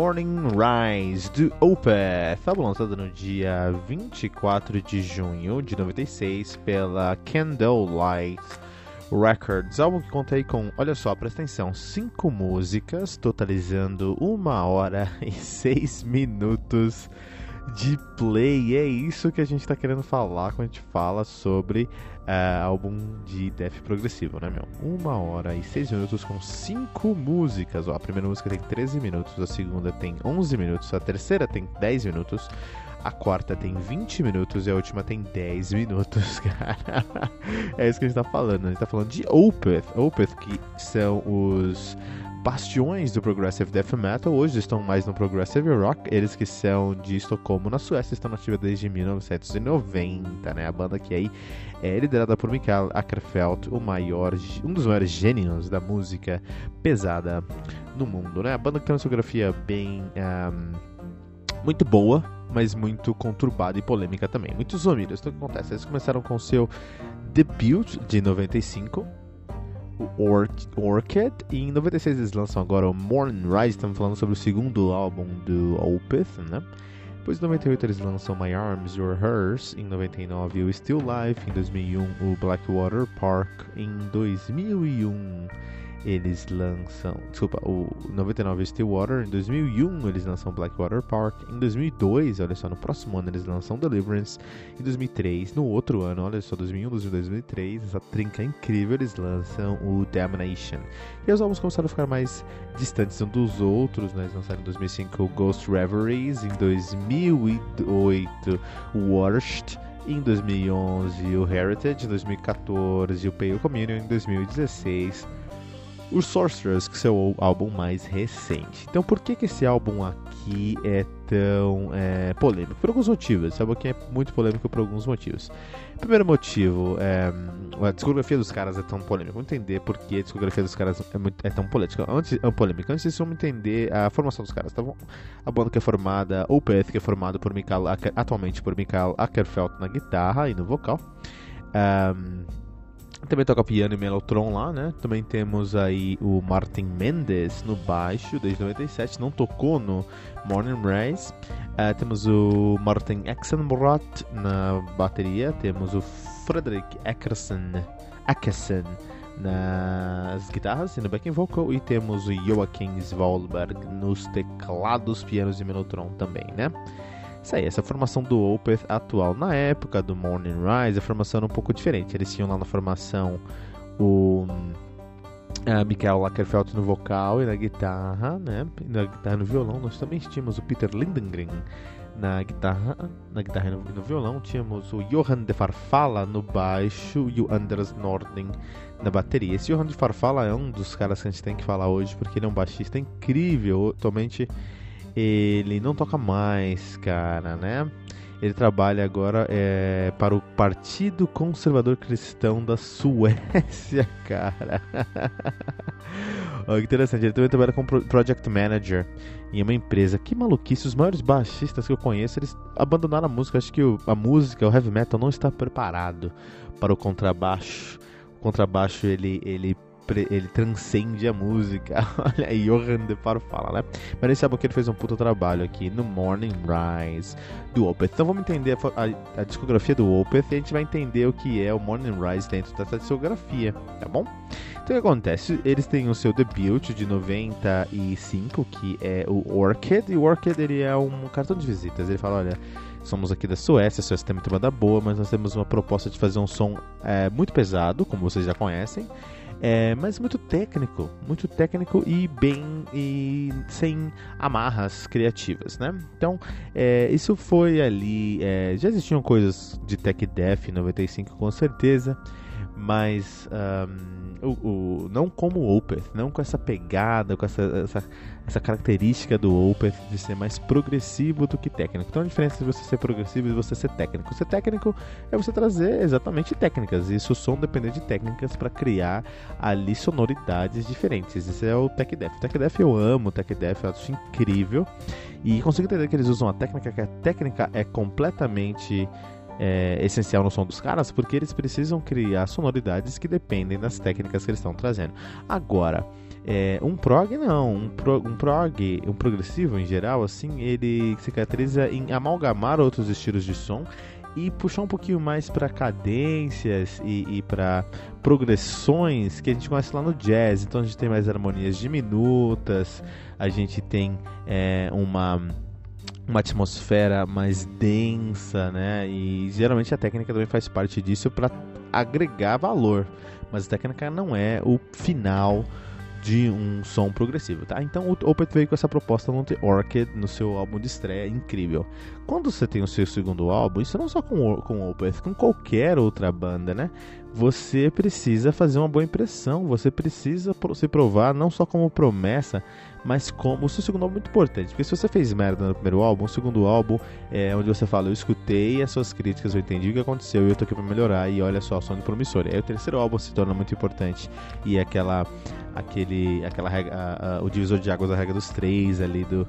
Morning Rise do Opeth, álbum lançado no dia 24 de junho de 96 pela Candlelight Records. Álbum que conta aí com, olha só, presta atenção, cinco músicas, totalizando uma hora e seis minutos de play. É isso que a gente está querendo falar quando a gente fala sobre uh, álbum de death progressivo, né, meu? Uma hora e seis minutos com cinco músicas. Ó, a primeira música tem 13 minutos, a segunda tem 11 minutos, a terceira tem 10 minutos. A quarta tem 20 minutos e a última tem 10 minutos, cara. é isso que a gente tá falando. A gente tá falando de Opeth. Opeth, que são os bastiões do Progressive Death Metal, hoje estão mais no Progressive Rock, eles que são de Estocolmo, na Suécia, estão nativa desde 1990, né? A banda que aí é liderada por Mikael Ackerfeldt, o maior, um dos maiores gênios da música pesada no mundo, né? A banda que tem uma discografia bem... Um, muito boa, mas muito conturbada e polêmica também. Muitos homínios. Então o que acontece? Eles começaram com seu debut de 95, o Orchid. E em 96 eles lançam agora o Morning Rise, estamos falando sobre o segundo álbum do Opeth, né? Depois em 98 eles lançam My Arms, Your Hers, em 99 o Still Life, em 2001 o Blackwater Park, em 2001 eles lançam. Desculpa, o 99 Stillwater. Em 2001 eles lançam Blackwater Park. Em 2002, olha só, no próximo ano eles lançam Deliverance. Em 2003, no outro ano, olha só, 2001, 2003, essa trinca incrível, eles lançam o Damnation. E os álbuns começaram a ficar mais distantes um dos outros, né? Eles lançaram em 2005 o Ghost Reveries. Em 2008, o Worst em 2011 o Heritage, em 2014 o Pale Communion, em 2016 o Sorcerers, que é o álbum mais recente. Então, por que, que esse álbum aqui é tão é, polêmico? Por alguns motivos. Esse álbum aqui é muito polêmico por alguns motivos. Primeiro motivo, é, a discografia dos caras é tão polêmica. Vamos entender por que a discografia dos caras é, muito, é tão polêmica. Antes, é polêmica. Antes disso, vamos entender a formação dos caras. Então, a banda que é formada, Opeth, que é formado por Mikael, atualmente por Mikael Ackerfeld na guitarra e no vocal. Um, também toca piano e melotron lá, né? Também temos aí o Martin Mendes no baixo, desde 97, não tocou no Morning Rise. Uh, temos o Martin Exenbrot na bateria, temos o Frederick Eckerson, Eckerson nas guitarras e no backing vocal e temos o Joachim Svalberg nos teclados, pianos e melotron também, né? Isso aí, essa formação do Opeth atual. Na época do Morning Rise, a formação era um pouco diferente. Eles tinham lá na formação o uh, Michael Lackerfeld no vocal e na guitarra, né? Na guitarra e no violão. Nós também tínhamos o Peter Lindengren na guitarra, na guitarra e no, no, violão. Tínhamos o Johan de Farfalla no baixo e o Anders Nording na bateria. Esse Johan de Farfalla é um dos caras que a gente tem que falar hoje porque ele é um baixista incrível. Atualmente ele não toca mais, cara, né? Ele trabalha agora é, para o Partido Conservador Cristão da Suécia, cara. oh, interessante, ele também trabalha como Project Manager em uma empresa. Que maluquice, os maiores baixistas que eu conheço, eles abandonaram a música. Acho que a música, o heavy metal, não está preparado para o contrabaixo. O contrabaixo, ele, ele ele transcende a música. Olha aí, Johan De Faro fala, né? Mas sabe que ele fez um puta trabalho aqui no Morning Rise do Opeth. Então vamos entender a, a, a, discografia do Opeth e a gente vai entender o que é o Morning Rise dentro dessa discografia, tá bom? Então o que acontece? Eles têm o seu debut de 95, que é o Orchid, e o Orchid ele é um cartão de visitas. Ele fala, olha, somos aqui da Suécia, a Suécia tem muita banda boa, mas nós temos uma proposta de fazer um som é, muito pesado, como vocês já conhecem, é, mas muito técnico, muito técnico e bem e sem amarras criativas, né? Então, é, isso foi ali, é, já existiam coisas de tech em 95 com certeza, mas um, o, o, não como o Opeth, não com essa pegada, com essa, essa, essa, característica do Opeth de ser mais progressivo do que técnico. Então a diferença de você ser progressivo e você ser técnico. Ser técnico é você trazer exatamente técnicas, e isso som depende de técnicas para criar ali sonoridades diferentes. Esse é o Tech Death. O Tech Death eu amo, o Tech Death eu acho incrível e consigo entender que eles usam a técnica, que a técnica é completamente é, essencial no som dos caras, porque eles precisam criar sonoridades que dependem das técnicas que eles estão trazendo. Agora, é, um prog não, um, pro, um prog, um progressivo em geral, assim, ele se caracteriza em amalgamar outros estilos de som e puxar um pouquinho mais para cadências e, e para progressões que a gente conhece lá no jazz. Então a gente tem mais harmonias diminutas, a gente tem é, uma uma atmosfera mais densa, né? E geralmente a técnica também faz parte disso para agregar valor, mas a técnica não é o final de um som progressivo, tá? Então o Opeth veio com essa proposta no The Orchid, no seu álbum de estreia, incrível. Quando você tem o seu segundo álbum, isso não só com, com o Opeth, com qualquer outra banda, né? Você precisa fazer uma boa impressão, você precisa se provar não só como promessa, mas como o seu segundo álbum é muito importante, porque se você fez merda no primeiro álbum, o segundo álbum é onde você fala, eu escutei as suas críticas, eu entendi o que aconteceu e eu tô aqui pra melhorar e olha só, de promissor. Aí o terceiro álbum se torna muito importante e é aquela, aquele, aquela a, a, o divisor de águas da regra dos três ali do,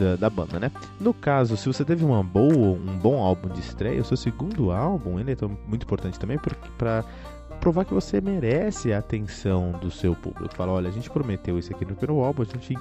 da, da, banda, né? No caso, se você teve uma boa, um bom álbum de estreia, o seu segundo álbum ele é muito importante também para provar que você merece a atenção do seu público. Fala, olha, a gente prometeu isso aqui no primeiro álbum, a gente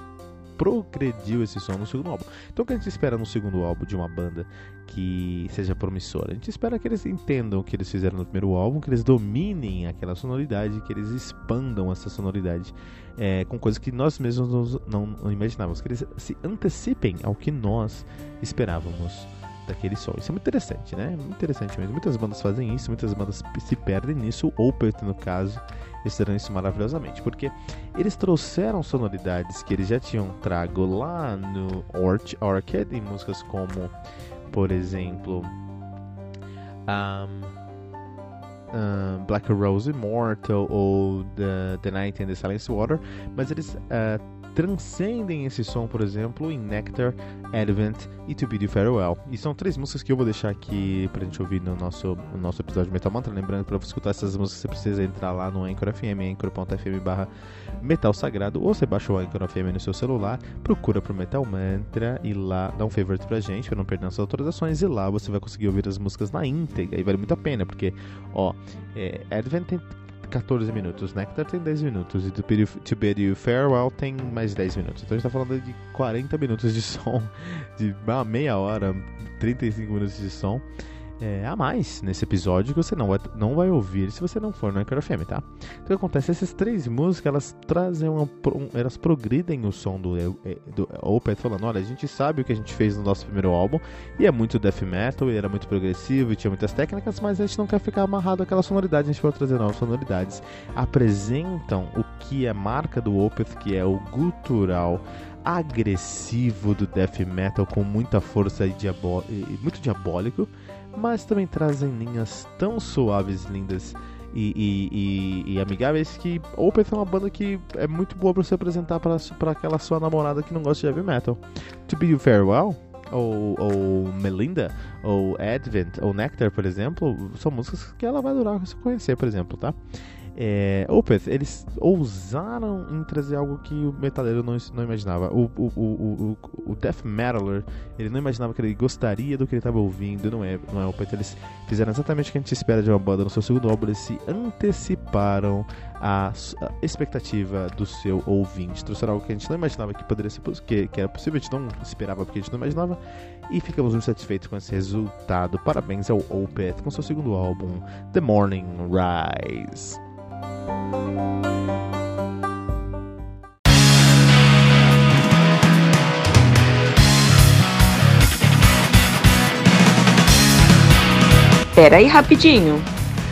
progrediu esse som no segundo álbum. Então o que a gente espera no segundo álbum de uma banda que seja promissora? A gente espera que eles entendam o que eles fizeram no primeiro álbum, que eles dominem aquela sonoridade, que eles expandam essa sonoridade é, com coisas que nós mesmos não, imaginávamos, que eles se antecipem ao que nós esperávamos daquele som. Isso é muito interessante, né? Muito interessante mesmo. Muitas bandas fazem isso, muitas bandas se perdem nisso. O Opeth, no caso, fizeram isso maravilhosamente, porque eles trouxeram sonoridades que eles já tinham trago lá no Orch Orchid, em músicas como, por exemplo, um, um, Black Rose Immortal ou The, the Night and the Silence Water, mas eles uh, transcendem esse som, por exemplo, em Nectar, Advent e To Bid You Farewell. E são três músicas que eu vou deixar aqui pra gente ouvir no nosso, no nosso episódio de Metal Mantra. Lembrando que pra escutar essas músicas você precisa entrar lá no Anchor FM, anchor.fm barra Metal Sagrado, ou você baixa o Anchor FM no seu celular, procura pro Metal Mantra e lá dá um favorite pra gente, pra não perder nossas autorizações, e lá você vai conseguir ouvir as músicas na íntegra, e vale muito a pena, porque, ó, é, Advent 14 minutos, Nectar tem 10 minutos e To Bid You Farewell tem mais 10 minutos. Então a gente tá falando de 40 minutos de som, de meia hora, 35 minutos de som é, a mais nesse episódio que você não vai, não vai ouvir se você não for no Anchor FM, tá? Então o que acontece? Essas três músicas, elas trazem uma, um, elas progridem o som do, é, do Opeth falando, olha, a gente sabe o que a gente fez no nosso primeiro álbum e é muito death metal, e era muito progressivo e tinha muitas técnicas, mas a gente não quer ficar amarrado àquela sonoridade, a gente vai trazer novas sonoridades. Apresentam o que é marca do Opeth, que é o gutural agressivo do death metal com muita força e, diabó e muito diabólico mas também trazem linhas tão suaves, lindas e, e, e, e amigáveis que Opeth é uma banda que é muito boa para você apresentar para aquela sua namorada que não gosta de heavy metal. To Be You Farewell, ou, ou Melinda, ou Advent, ou Nectar, por exemplo, são músicas que ela vai adorar você conhecer, por exemplo, tá? É, Opeth, eles ousaram em trazer algo que o metaleiro não, não imaginava. O, o, o, o, o death metaler, ele não imaginava que ele gostaria do que ele estava ouvindo, não é, não é Opeth. Eles fizeram exatamente o que a gente espera de uma banda no seu segundo álbum, eles se anteciparam a expectativa do seu ouvinte. Trouxeram algo que a gente não imaginava que poderia ser que, que era possível, a gente não esperava porque a gente não imaginava. E ficamos muito satisfeitos com esse resultado. Parabéns ao Opeth com seu segundo álbum, The Morning Rise. Pera aí rapidinho.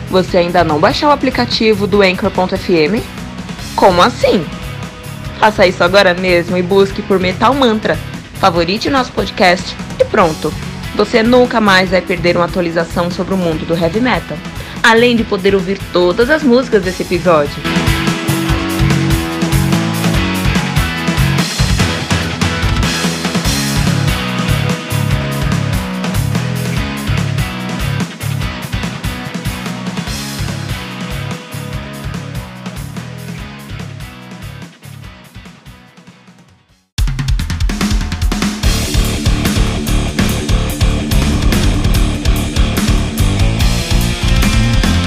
Você ainda não baixou o aplicativo do Anchor.fm? Como assim? Faça isso agora mesmo e busque por Metal Mantra. Favorite nosso podcast e pronto. Você nunca mais vai perder uma atualização sobre o mundo do heavy metal além de poder ouvir todas as músicas desse episódio.